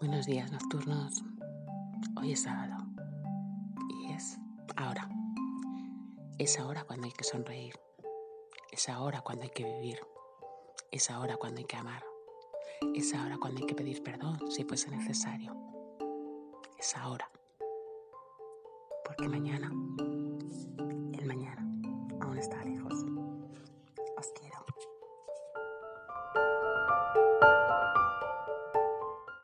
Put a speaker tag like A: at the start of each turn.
A: Buenos días nocturnos. Hoy es sábado y es ahora. Es ahora cuando hay que sonreír. Es ahora cuando hay que vivir. Es ahora cuando hay que amar. Es ahora cuando hay que pedir perdón si fuese necesario. Es ahora. Porque mañana, el mañana, aún está lejos. Os quiero.